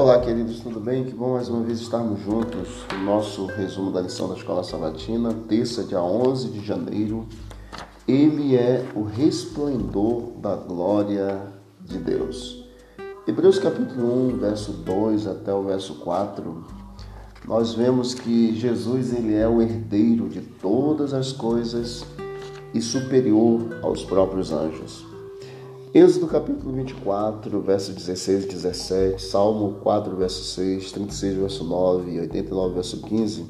Olá, queridos, tudo bem? Que bom mais uma vez estarmos juntos no nosso resumo da lição da Escola Sabatina, terça, dia 11 de janeiro. Ele é o resplendor da glória de Deus. Hebreus capítulo 1, verso 2 até o verso 4, nós vemos que Jesus ele é o herdeiro de todas as coisas e superior aos próprios anjos. Êxodo capítulo 24, verso 16 e 17, Salmo 4, verso 6, 36, verso 9 e 89, verso 15,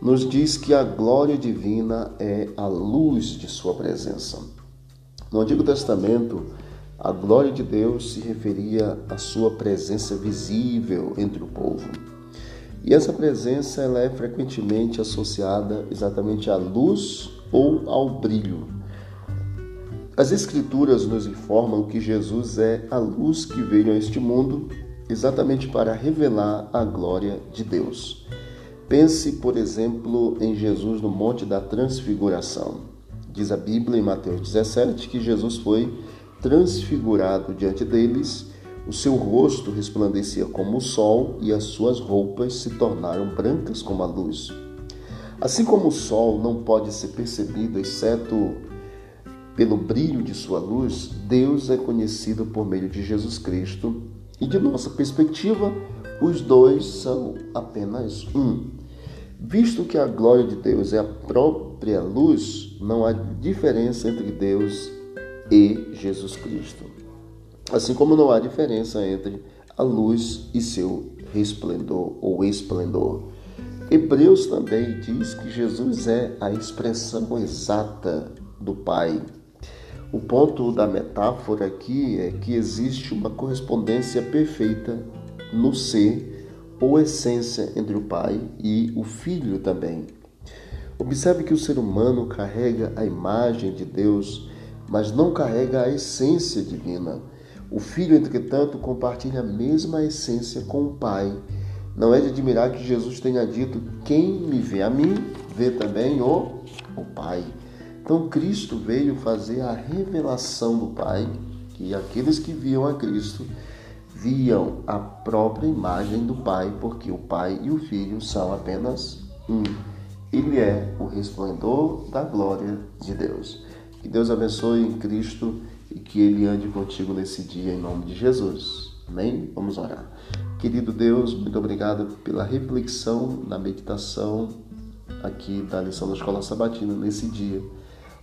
nos diz que a glória divina é a luz de sua presença. No Antigo Testamento, a glória de Deus se referia à sua presença visível entre o povo. E essa presença ela é frequentemente associada exatamente à luz ou ao brilho. As Escrituras nos informam que Jesus é a luz que veio a este mundo exatamente para revelar a glória de Deus. Pense, por exemplo, em Jesus no Monte da Transfiguração. Diz a Bíblia em Mateus 17 que Jesus foi transfigurado diante deles, o seu rosto resplandecia como o sol e as suas roupas se tornaram brancas como a luz. Assim como o sol não pode ser percebido exceto pelo brilho de sua luz, Deus é conhecido por meio de Jesus Cristo e, de nossa perspectiva, os dois são apenas um. Visto que a glória de Deus é a própria luz, não há diferença entre Deus e Jesus Cristo. Assim como não há diferença entre a luz e seu resplendor ou esplendor. Hebreus também diz que Jesus é a expressão exata do Pai o ponto da metáfora aqui é que existe uma correspondência perfeita no ser ou essência entre o pai e o filho também. Observe que o ser humano carrega a imagem de Deus, mas não carrega a essência divina. O filho, entretanto, compartilha a mesma essência com o pai. Não é de admirar que Jesus tenha dito: Quem me vê a mim, vê também o, o Pai. Então Cristo veio fazer a revelação do Pai, que aqueles que viam a Cristo viam a própria imagem do Pai, porque o Pai e o Filho são apenas um. Ele é o resplendor da glória de Deus. Que Deus abençoe em Cristo e que Ele ande contigo nesse dia em nome de Jesus. Amém? Vamos orar. Querido Deus, muito obrigado pela reflexão na meditação aqui da lição da Escola Sabatina nesse dia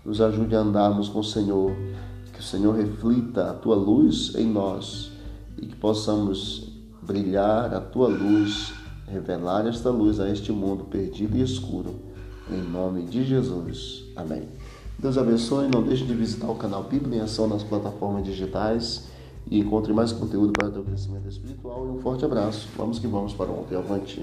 nos ajude a andarmos com o Senhor, que o Senhor reflita a tua luz em nós e que possamos brilhar a tua luz, revelar esta luz a este mundo perdido e escuro. Em nome de Jesus. Amém. Deus abençoe. Não deixe de visitar o canal Bíblia em Ação nas plataformas digitais e encontre mais conteúdo para o teu crescimento espiritual. E um forte abraço. Vamos que vamos para ontem. Avante.